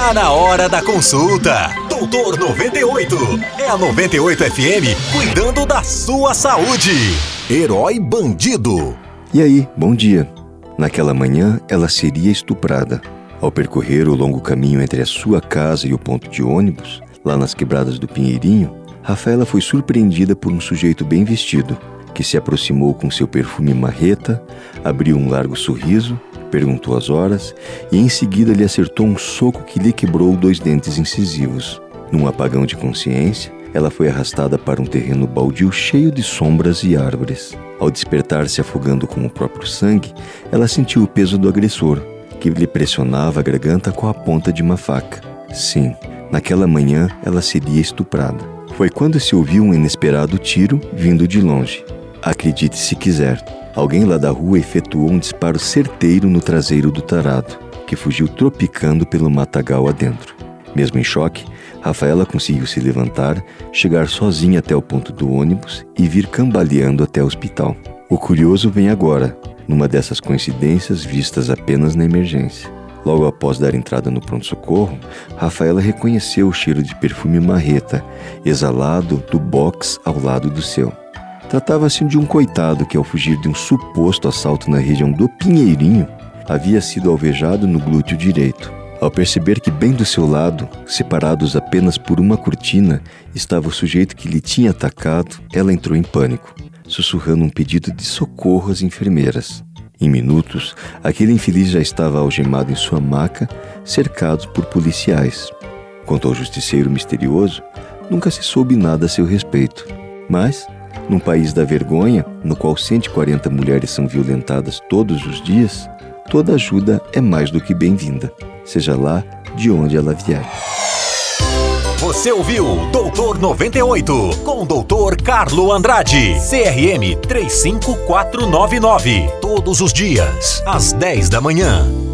Tá na hora da consulta. Doutor 98. É a 98 FM cuidando da sua saúde. Herói bandido. E aí, bom dia. Naquela manhã, ela seria estuprada. Ao percorrer o longo caminho entre a sua casa e o ponto de ônibus, lá nas quebradas do Pinheirinho, Rafaela foi surpreendida por um sujeito bem vestido, que se aproximou com seu perfume marreta, abriu um largo sorriso, perguntou as horas e em seguida lhe acertou um soco que lhe quebrou dois dentes incisivos. Num apagão de consciência, ela foi arrastada para um terreno baldio cheio de sombras e árvores. Ao despertar se afogando com o próprio sangue, ela sentiu o peso do agressor, que lhe pressionava a garganta com a ponta de uma faca. Sim, naquela manhã ela seria estuprada. Foi quando se ouviu um inesperado tiro vindo de longe. Acredite se quiser, alguém lá da rua efetuou um disparo certeiro no traseiro do tarado, que fugiu tropicando pelo matagal adentro. Mesmo em choque, Rafaela conseguiu se levantar, chegar sozinha até o ponto do ônibus e vir cambaleando até o hospital. O curioso vem agora, numa dessas coincidências vistas apenas na emergência. Logo após dar entrada no pronto-socorro, Rafaela reconheceu o cheiro de perfume marreta, exalado do box ao lado do seu. Tratava-se de um coitado que, ao fugir de um suposto assalto na região do Pinheirinho, havia sido alvejado no glúteo direito. Ao perceber que bem do seu lado, separados apenas por uma cortina, estava o sujeito que lhe tinha atacado, ela entrou em pânico sussurrando um pedido de socorro às enfermeiras. Em minutos, aquele infeliz já estava algemado em sua maca, cercado por policiais. Quanto ao justiceiro misterioso, nunca se soube nada a seu respeito. Mas, num país da vergonha, no qual 140 mulheres são violentadas todos os dias, toda ajuda é mais do que bem-vinda, seja lá de onde ela vier. Você ouviu Doutor 98 com o Doutor Carlo Andrade, CRM 35499. Todos os dias, às 10 da manhã.